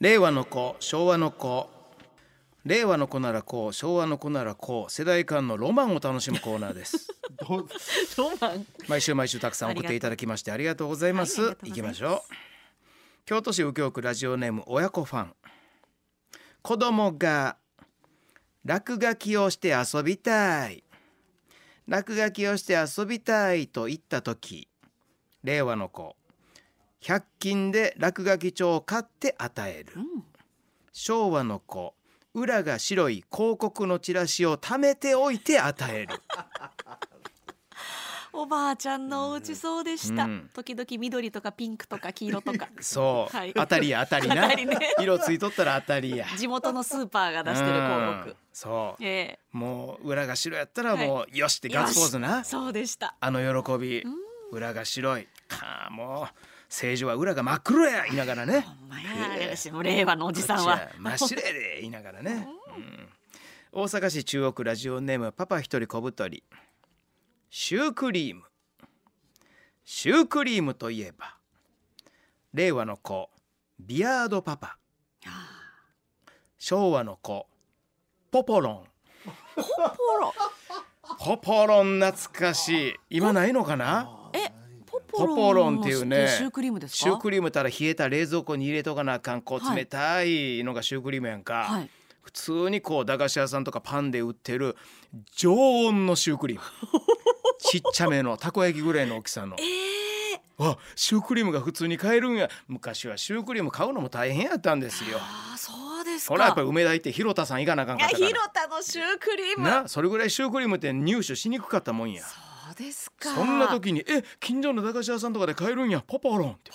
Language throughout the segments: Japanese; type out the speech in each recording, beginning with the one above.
令和の子昭和の子。令和の子ならこう昭和の子ならこう世代間のロマンを楽しむコーナーです。どう？ロマン。毎週毎週たくさん送っていただきましてありがとうございます、はいありがとうございます。行きましょう。京都市右京区ラジオネーム親子ファン。子供が落書きをして遊びたい。落書きをして遊びたいと言った時令和の子100均で落書き帳を買って与える、昭和の子裏が白い広告のチラシを貯めておいて与える。おばあちゃんのお家そうでした、うん。時々緑とかピンクとか黄色とか。そう、はい。当たりや当たりな。ね。色ついとったら当たりや。地元のスーパーが出してる広うん。告。そう。えもう裏が白やったらもう、よしってガッツポーズな。そうでした。あの喜び。裏が白い。かあもう政治は裏が真っ黒や言いながらね。ほん令和のおじさんは。真っ白やで言いながらね、うん。大阪市中央区ラジオネームパパ一人小太り。シュークリーム。シュークリームといえば令和の子ビアードパパ。昭和の子ポポロン。ポロポポロン懐かしい。今ないのかな？えポロンっていうねシュークリームですか？シュークリームたら冷えた冷蔵庫に入れとかなあかんこうはい冷たいのがシュークリームやんか、はい。普通にこう駄菓子屋さんとかパンで売ってる常温のシュークリーム。ちっちゃめのたこ焼きぐらいの大きさの。ええあシュークリームが普通に買えるんや。昔はシュークリーム買うのも大変やったんですよ。ああそうですか。これはやっぱり梅田行って広田さん行かなあかんかったから。広田のシュークリーム。なそれぐらいシュークリームって入手しにくかったもんや。そうですか。そんな時に「え近所の駄菓子屋さんとかで買えるんや。ポポロン」って。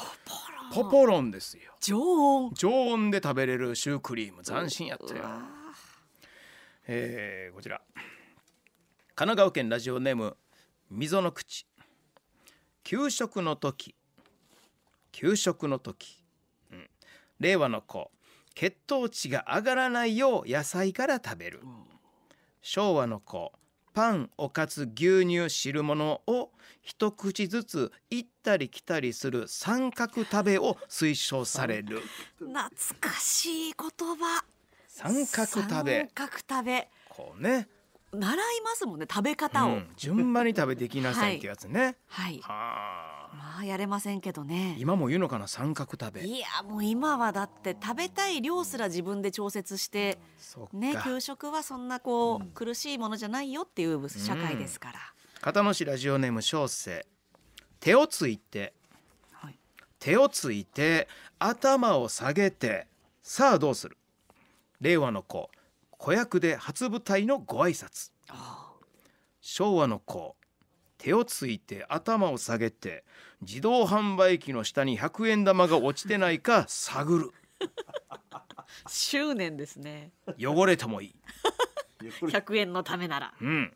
ポポポロンですよ。常温。常温で食べれるシュークリーム。斬新やったよ、えーこちら。神奈川県ラジオネーム溝の口。給食の時。給食の時、うん、令和の子。血糖値が上がらないよう野菜から食べる、昭和の子パンおかず牛乳汁物を一口ずつ行ったり来たりする三角食べを推奨される。懐かしい言葉。三角食べ。三角食べ。こうね、習いますもんね食べう方を、ん、順番に食べていきなさいってやつね、はい。はあまあやれませんけどね。今も言うのかな三角食べ。いやもう今はだって食べたい量すら自分で調節してね給食はそんなこう、苦しいものじゃないよっていう社会ですから、片野市ラジオネーム小生。手をついて。はい。手をついて頭を下げてさあどうする？令和の子。子役で初舞台のご挨拶。昭和の子手をついて頭を下げて自動販売機の下に100円玉が落ちてないか探る。執念ですね。汚れてもいい。ゆっくり100円のためなら。うん。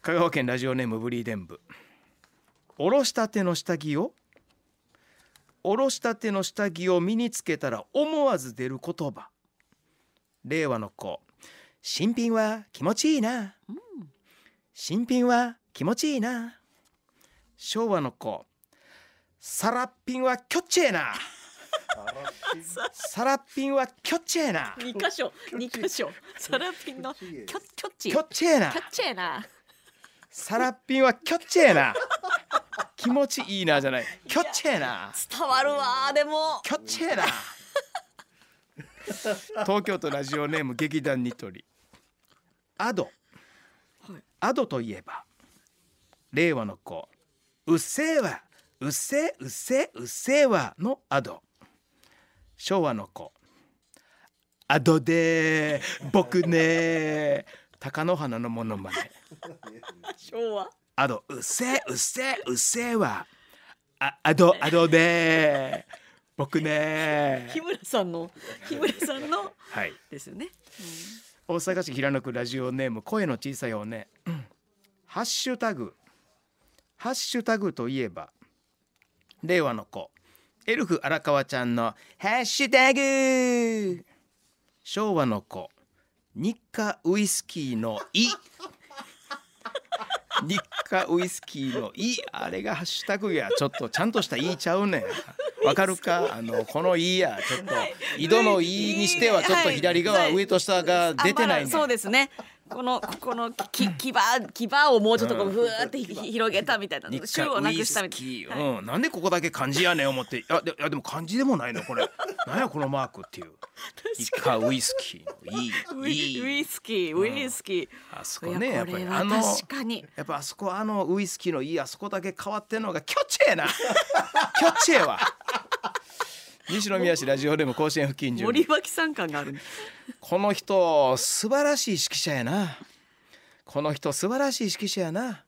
香川県ラジオネームブリーデン部おろしたての下着をおろしたての下着を身につけたら思わず出る言葉。令和の子。新品は気持ちいいな、新品は気持ちいいな。昭和の子。サラッピンはきょっちええな。サラッピン。はきょっちええな。二箇所二箇所。サラピンのキョキョッチきょっちええな。キョッチえな。サラッピンはきょっちええな。気持ちいいなじゃない。きょっちええな伝わるわでも。きょっちええな。東京都ラジオネーム劇団ニトリ。アド、はいアドといえば令和の子うっせえわうっせえうっせえうっせえわのアド。昭和の子アドでー僕ね貴乃花のモノマネ。昭和。アドうっせえうっせえうっせえわ。あアドアドでー僕ね 日村さんの日村さんのはい。ですよね、大阪市平野区ラジオネーム声の小さいおね。ん ハッシュタグ。ハッシュタグといえば令和の子。エルフ荒川ちゃんのハッシュタグ。昭和の子。日課ウイスキーのい。日課ウイスキーのい。あれがハッシュタグや。ちょっとちゃんとしたいいちゃうねん。わかるか？あのこの「い」やちょっと井戸の「い」にしてはちょっと左側、はい。上と下が出てないねそうですね。このここのき牙牙をもうちょっとこうふーってひ広げたみたいな。日週をなくしたみたいな、うん、なんでここだけ漢字やねん思って。いやでいやでも漢字でもないの？これ。なんやこのマークっていう。イカウイスキーのいいウイスキーウイスキー、あそこねやっぱりあの確かに。やっぱあそこあのウイスキーのいいあそこだけ変わってんのがキョッチェーな。キョッチェーは西宮市ラジオでも甲子園付近中森脇さん感があるこの人素晴らしい指揮者やな。この人素晴らしい指揮者やな、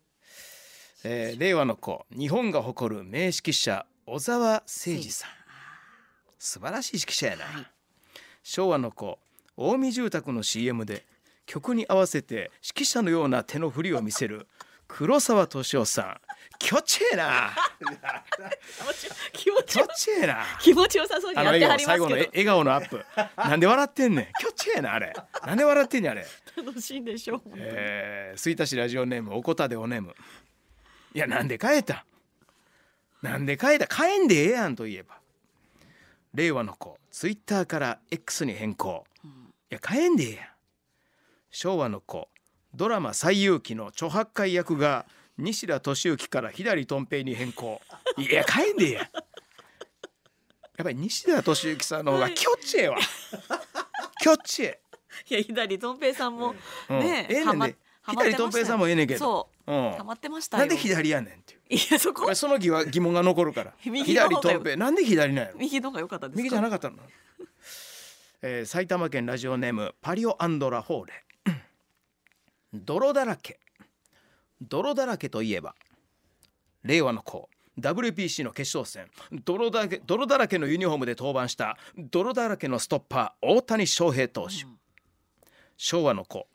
えー令和の子日本が誇る名指揮者小沢誠二さん。素晴らしい指揮者やな、はい。昭和の子近江住宅の CM で曲に合わせて指揮者のような手の振りを見せる黒沢敏夫さんキョッチェーな。気持ちキョッチェーな。気持ちよさそうにやっては笑顔最後のりますけど笑顔のアップ。なんで笑ってんねん。キョッチェーなあれ。なんで笑ってんねんあれ。楽しいんでしょう、えー、吹田市ラジオネームおこたでおねむ。いやなんで変えた？なんで変えた？変えんでええやんといえば。令和の子ツイッターから X に変更。いや変えんでええやん。昭和の子ドラマ「西遊記」の著白海役が西田敏行から左とん平に変更。いや変えんでええや。んやっぱり西田敏行さんの方がキョッチェえわ。キョッチェえ。いや左とん平さんもうん。ねええねんで。左とん平さんもええねんけど。そう。うん。ハマってましたよ。なんで左やねんっていう。いやそこ？その疑は疑問が残るから。左とん平なんで左なんやろ？右の方が良かったです。か右じゃなかったの、えー埼玉県ラジオネームパリオアンドラフォーレ。泥だらけ泥だらけといえば令和の子 WBC の決勝戦泥だらけ泥だらけのユニフォームで登板した泥だらけのストッパー大谷翔平投手、昭和の子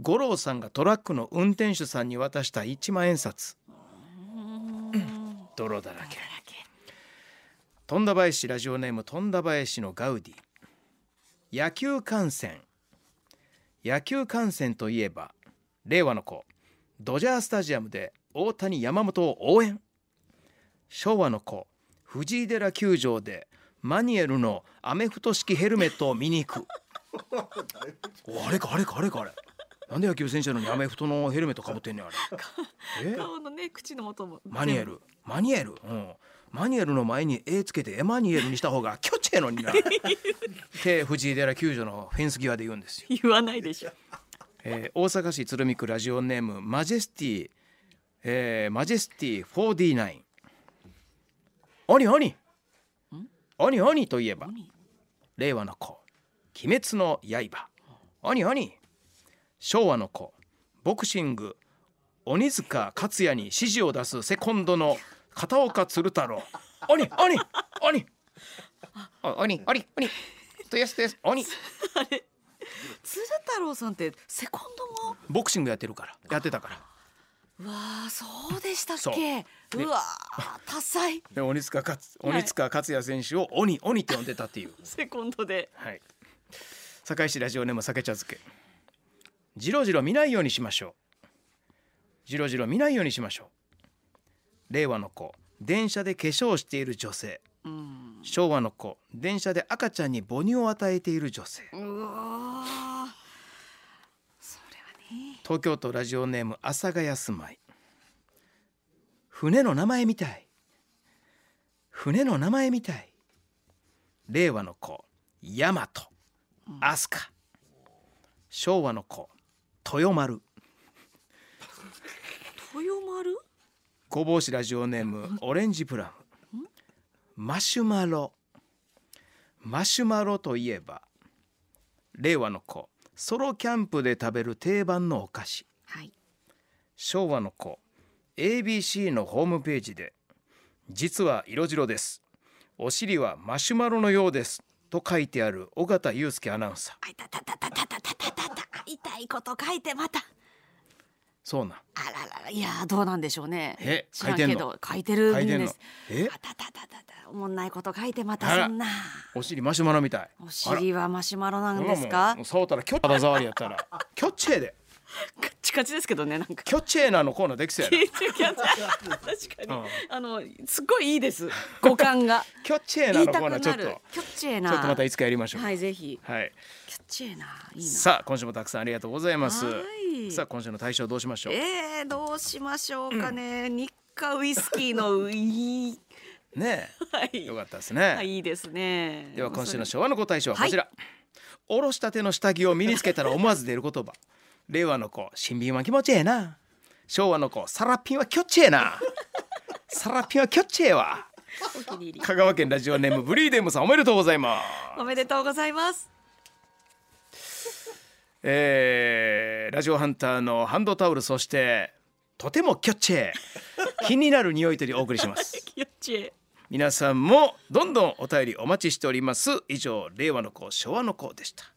五郎さんがトラックの運転手さんに渡した1万円札。泥だらけ。富田林ラジオネーム富田林のガウディ。野球観戦。野球観戦といえば令和の子ドジャースタジアムで大谷山本を応援。昭和の子藤井寺球場でマニエルのアメフト式ヘルメットを見に行く。お あれかあれかあれかあれ。なんで野球選手なのにアメフトのヘルメットかぶってんねんあれ。え？顔のね口の音も。マニエル。マニエル。うん。マニエルの前に「A」つけてエマニエルにした方が キョチェのになって 藤井寺球場のフェンス際で言うんですよ、言わないでしょえー大阪市鶴見区ラジオネームマジェスティ、えーマジェスティ49鬼鬼鬼鬼といえば令和の子。鬼滅の刃。鬼鬼昭和の子。ボクシング。鬼塚克也に指示を出すセコンドの片岡鶴太郎。鬼鬼鬼お鬼鬼鬼とやすです。鬼 あれ？鶴太郎さんってセコンドも？ボクシングやってるから。やってたから。うわあそうでしたっけ？う。わあ多彩で鬼塚勝はい。鬼塚克也選手を鬼鬼って呼んでたっていう。セコンドで。はい。堺市ラジオネーム酒茶漬け。じろじろ見ないようにしましょう。じろじろ見ないようにしましょう。令和の子。電車で化粧している女性。うん。昭和の子。電車で赤ちゃんに母乳を与えている女性。うわあそれはね東京都ラジオネーム阿佐ヶ谷住まい。船の名前みたい。船の名前みたい。令和の子大和。飛鳥。昭和の子豊丸。豊丸？ごぼうしラジオネームオレンジブラウンマシュマロ。マシュマロといえば令和の子ソロキャンプで食べる定番のお菓子、はい、昭和の子 ABC のホームページで「実は色白です」「お尻はマシュマロのようです」と書いてある尾形祐介アナウンサー。痛いこと書いてまた。そうなん。あらららいやーどうなんでしょうね。え書いてんの？けど書いてるんのです。え？あたたたたたおもんないこと書いてまたそんな。お尻マシュマロみたい。お尻はマシュマロなんですか？触ったらキョッ肌触りやったら。キョッチェで。カチカチですけどねなんか。キョチェーナのコーナーできそうやな。確かに、うん。あのすっごいいいです。五感が。キョチェーナのコーナーちょっと。キョッチェーな。ちょっとまたいつかやりましょう。はいぜひ。はい。キョッチェーないいな。さあ今週もたくさんありがとうございます。はいさあ今週の大賞どうしましょう？えー、どうしましょうかね、日課ウイスキーのウイねはえい。よかったですね、はいいいですね。では今週の昭和の子大賞はこちら、おろしたての下着を身につけたら思わず出る言葉。令和の子新品は気持ちええな。昭和の子サラピンはキョッチええな。サラピンはキョッチええわ。香川県ラジオネームブリーデムさんおめでとうございます。おめでとうございますえーラジオハンターのハンドタオルそしてとてもキョッチェ 気になる匂いとりお送りします。キョッチェー。皆さんもどんどんお便りお待ちしております。以上令和の子昭和の子でした